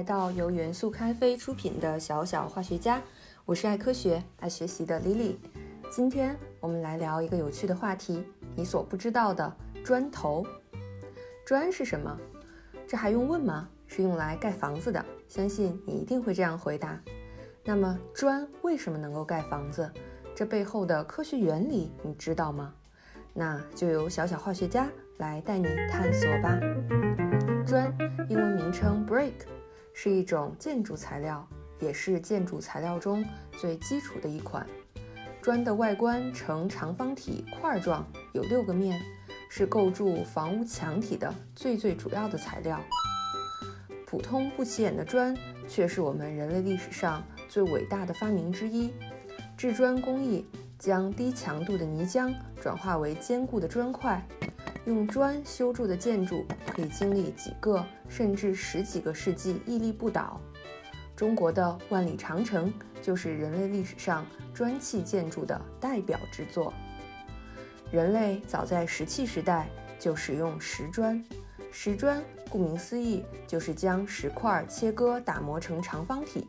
来到由元素咖啡出品的小小化学家，我是爱科学、爱学习的 Lily。今天我们来聊一个有趣的话题，你所不知道的砖头。砖是什么？这还用问吗？是用来盖房子的，相信你一定会这样回答。那么砖为什么能够盖房子？这背后的科学原理你知道吗？那就由小小化学家来带你探索吧。砖，英文名称 brick，是一种建筑材料，也是建筑材料中最基础的一款。砖的外观呈长方体块状，有六个面，是构筑房屋墙体的最最主要的材料。普通不起眼的砖，却是我们人类历史上最伟大的发明之一。制砖工艺将低强度的泥浆转化为坚固的砖块。用砖修筑的建筑可以经历几个甚至十几个世纪屹立不倒。中国的万里长城就是人类历史上砖砌建筑的代表之作。人类早在石器时代就使用石砖，石砖顾名思义就是将石块切割打磨成长方体。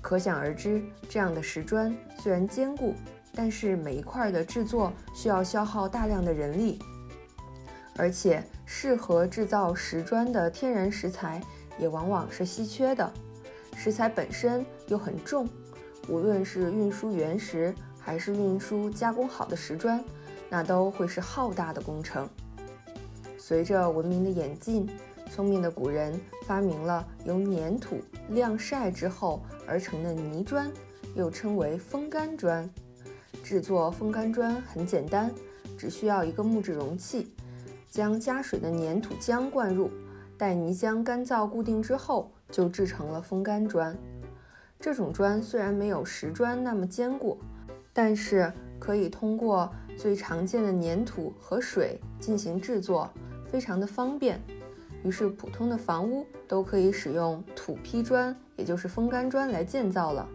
可想而知，这样的石砖虽然坚固，但是每一块的制作需要消耗大量的人力。而且，适合制造石砖的天然石材也往往是稀缺的，石材本身又很重，无论是运输原石还是运输加工好的石砖，那都会是浩大的工程。随着文明的演进，聪明的古人发明了由粘土晾晒之后而成的泥砖，又称为风干砖。制作风干砖很简单，只需要一个木质容器。将加水的粘土浆灌入，待泥浆干燥固定之后，就制成了风干砖。这种砖虽然没有石砖那么坚固，但是可以通过最常见的粘土和水进行制作，非常的方便。于是，普通的房屋都可以使用土坯砖，也就是风干砖来建造了。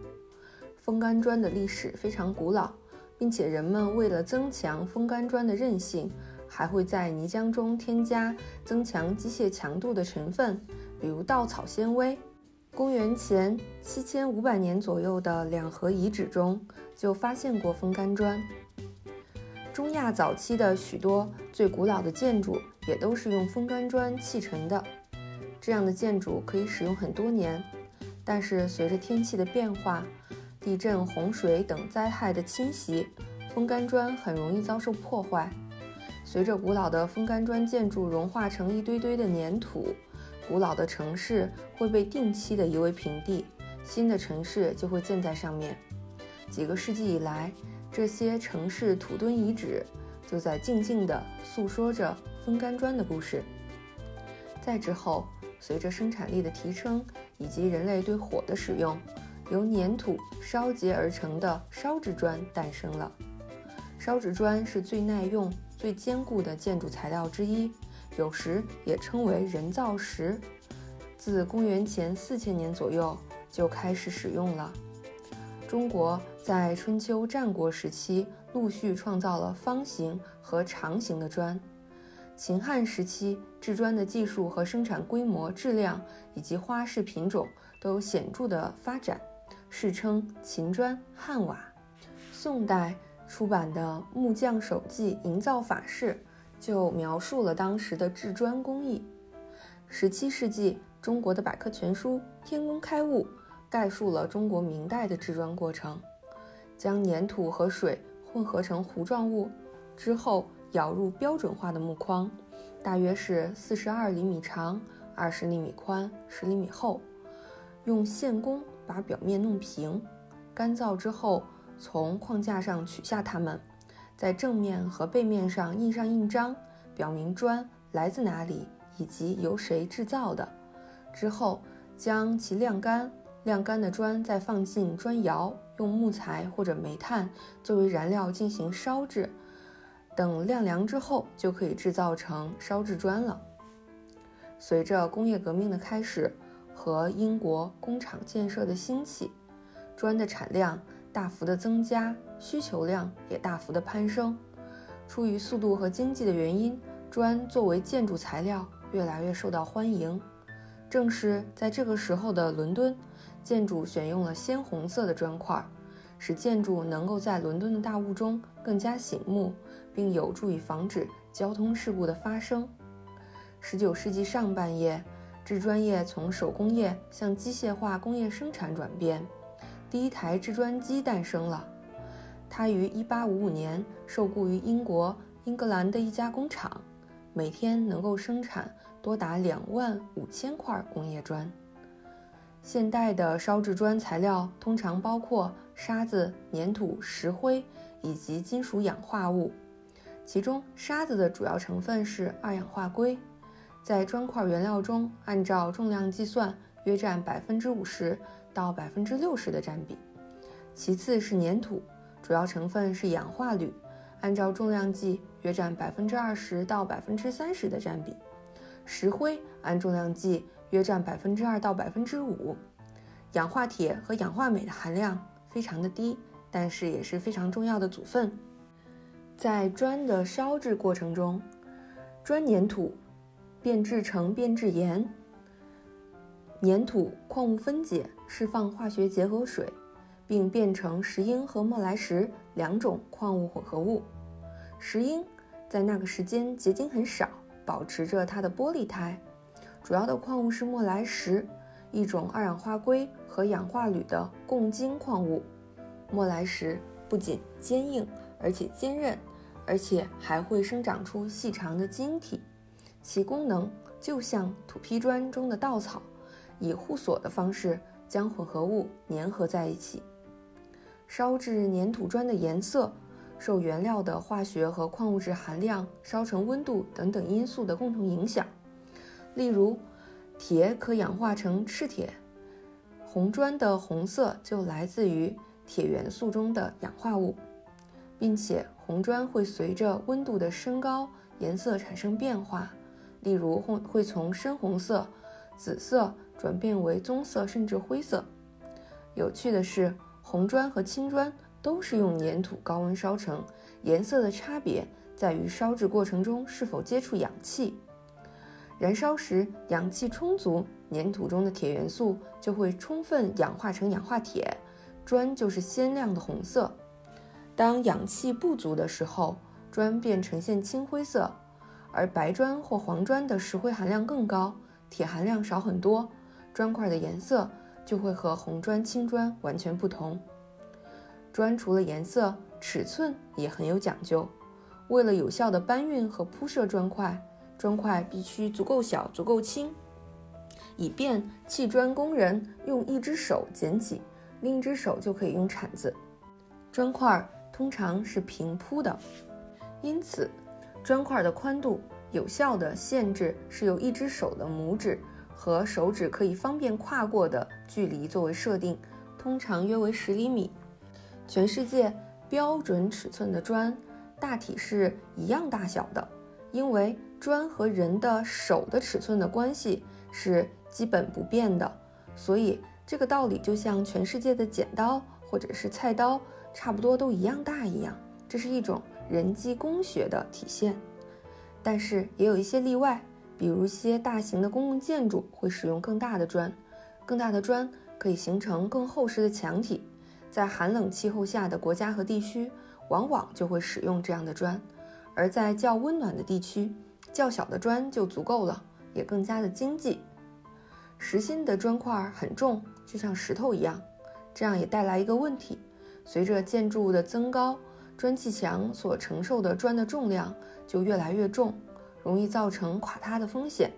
风干砖的历史非常古老，并且人们为了增强风干砖的韧性。还会在泥浆中添加增强机械强度的成分，比如稻草纤维。公元前七千五百年左右的两河遗址中就发现过风干砖。中亚早期的许多最古老的建筑也都是用风干砖砌成的，这样的建筑可以使用很多年。但是随着天气的变化，地震、洪水等灾害的侵袭，风干砖很容易遭受破坏。随着古老的风干砖建筑融化成一堆堆的粘土，古老的城市会被定期的夷为平地，新的城市就会建在上面。几个世纪以来，这些城市土墩遗址就在静静地诉说着风干砖的故事。再之后，随着生产力的提升以及人类对火的使用，由粘土烧结而成的烧制砖诞生了。烧制砖是最耐用。最坚固的建筑材料之一，有时也称为人造石。自公元前四千年左右就开始使用了。中国在春秋战国时期陆续创造了方形和长形的砖。秦汉时期制砖的技术和生产规模、质量以及花式品种都有显著的发展，世称秦砖、汉瓦。宋代。出版的《木匠手记营造法式》就描述了当时的制砖工艺。十七世纪，中国的百科全书《天工开物》概述了中国明代的制砖过程：将粘土和水混合成糊状物之后，舀入标准化的木框，大约是四十二厘米长、二十厘米宽、十厘米厚，用线工把表面弄平，干燥之后。从框架上取下它们，在正面和背面上印上印章，表明砖来自哪里以及由谁制造的。之后将其晾干，晾干的砖再放进砖窑，用木材或者煤炭作为燃料进行烧制。等晾凉之后，就可以制造成烧制砖了。随着工业革命的开始和英国工厂建设的兴起，砖的产量。大幅的增加，需求量也大幅的攀升。出于速度和经济的原因，砖作为建筑材料越来越受到欢迎。正是在这个时候的伦敦，建筑选用了鲜红色的砖块，使建筑能够在伦敦的大雾中更加醒目，并有助于防止交通事故的发生。十九世纪上半叶，制砖业从手工业向机械化工业生产转变，第一台制砖机诞生了。它于1855年受雇于英国英格兰的一家工厂，每天能够生产多达两万五千块工业砖。现代的烧制砖材料通常包括沙子、粘土、石灰以及金属氧化物，其中沙子的主要成分是二氧化硅。在砖块原料中，按照重量计算，约占百分之五十到百分之六十的占比。其次是粘土，主要成分是氧化铝，按照重量计约占百分之二十到百分之三十的占比。石灰按重量计约占百分之二到百分之五。氧化铁和氧化镁的含量非常的低，但是也是非常重要的组分。在砖的烧制过程中，砖粘土。变制成变质岩，粘土矿物分解，释放化学结合水，并变成石英和莫来石两种矿物混合物。石英在那个时间结晶很少，保持着它的玻璃态。主要的矿物是莫来石，一种二氧化硅和氧化铝的共晶矿物。莫来石不仅坚硬，而且坚韧，而且还会生长出细长的晶体。其功能就像土坯砖中的稻草，以互锁的方式将混合物粘合在一起。烧制粘土砖的颜色受原料的化学和矿物质含量、烧成温度等等因素的共同影响。例如，铁可氧化成赤铁，红砖的红色就来自于铁元素中的氧化物，并且红砖会随着温度的升高，颜色产生变化。例如会会从深红色、紫色转变为棕色甚至灰色。有趣的是，红砖和青砖都是用粘土高温烧成，颜色的差别在于烧制过程中是否接触氧气。燃烧时氧气充足，粘土中的铁元素就会充分氧化成氧化铁，砖就是鲜亮的红色。当氧气不足的时候，砖便呈现青灰色。而白砖或黄砖的石灰含量更高，铁含量少很多，砖块的颜色就会和红砖、青砖完全不同。砖除了颜色，尺寸也很有讲究。为了有效的搬运和铺设砖块，砖块必须足够小、足够轻，以便砌砖工人用一只手捡起，另一只手就可以用铲子。砖块通常是平铺的，因此。砖块的宽度有效的限制是由一只手的拇指和手指可以方便跨过的距离作为设定，通常约为十厘米。全世界标准尺寸的砖大体是一样大小的，因为砖和人的手的尺寸的关系是基本不变的，所以这个道理就像全世界的剪刀或者是菜刀差不多都一样大一样，这是一种。人机工学的体现，但是也有一些例外，比如一些大型的公共建筑会使用更大的砖，更大的砖可以形成更厚实的墙体，在寒冷气候下的国家和地区，往往就会使用这样的砖，而在较温暖的地区，较小的砖就足够了，也更加的经济。实心的砖块很重，就像石头一样，这样也带来一个问题，随着建筑物的增高。砖砌墙所承受的砖的重量就越来越重，容易造成垮塌的风险。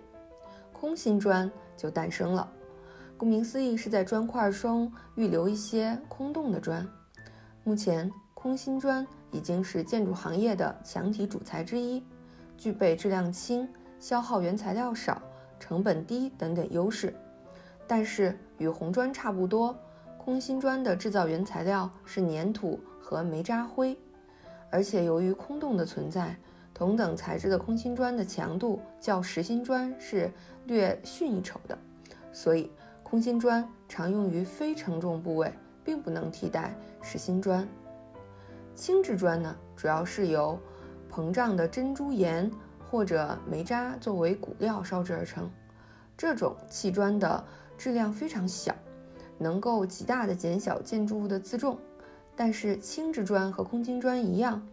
空心砖就诞生了，顾名思义是在砖块中预留一些空洞的砖。目前，空心砖已经是建筑行业的墙体主材之一，具备质量轻、消耗原材料少、成本低等等优势。但是与红砖差不多，空心砖的制造原材料是粘土和煤渣灰。而且由于空洞的存在，同等材质的空心砖的强度较实心砖是略逊一筹的，所以空心砖常用于非承重部位，并不能替代实心砖。轻质砖呢，主要是由膨胀的珍珠岩或者煤渣作为骨料烧制而成，这种砌砖的质量非常小，能够极大的减小建筑物的自重。但是轻质砖和空心砖一样，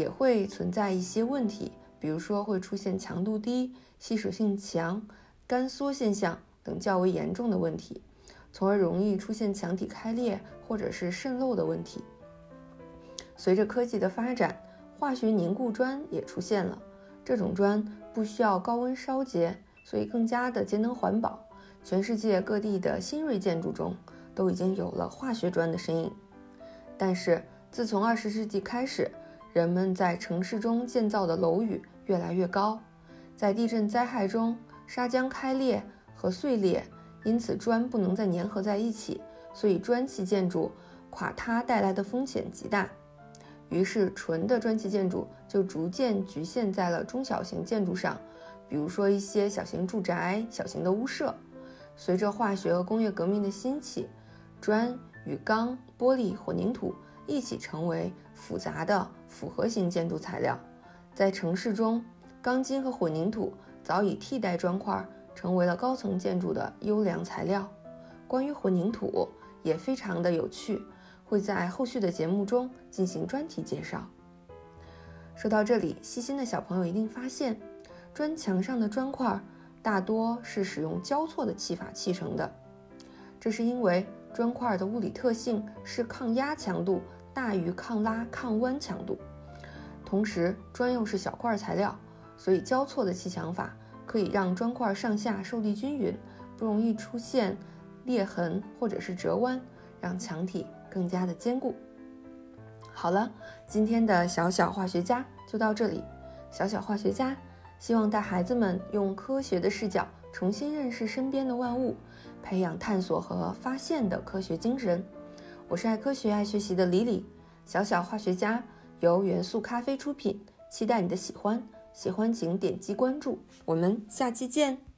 也会存在一些问题，比如说会出现强度低、吸水性强、干缩现象等较为严重的问题，从而容易出现墙体开裂或者是渗漏的问题。随着科技的发展，化学凝固砖也出现了。这种砖不需要高温烧结，所以更加的节能环保。全世界各地的新锐建筑中都已经有了化学砖的身影。但是，自从二十世纪开始，人们在城市中建造的楼宇越来越高，在地震灾害中砂浆开裂和碎裂，因此砖不能再粘合在一起，所以砖砌建筑垮塌带来的风险极大。于是，纯的砖砌建筑就逐渐局限在了中小型建筑上，比如说一些小型住宅、小型的屋舍。随着化学和工业革命的兴起，砖与钢、玻璃、混凝土一起成为复杂的复合型建筑材料。在城市中，钢筋和混凝土早已替代砖块，成为了高层建筑的优良材料。关于混凝土也非常的有趣。会在后续的节目中进行专题介绍。说到这里，细心的小朋友一定发现，砖墙上的砖块大多是使用交错的砌法砌成的。这是因为砖块的物理特性是抗压强度大于抗拉抗弯强度，同时砖又是小块材料，所以交错的砌墙法可以让砖块上下受力均匀，不容易出现裂痕或者是折弯，让墙体。更加的坚固。好了，今天的小小化学家就到这里。小小化学家希望带孩子们用科学的视角重新认识身边的万物，培养探索和发现的科学精神。我是爱科学、爱学习的李李。小小化学家由元素咖啡出品，期待你的喜欢。喜欢请点击关注，我们下期见。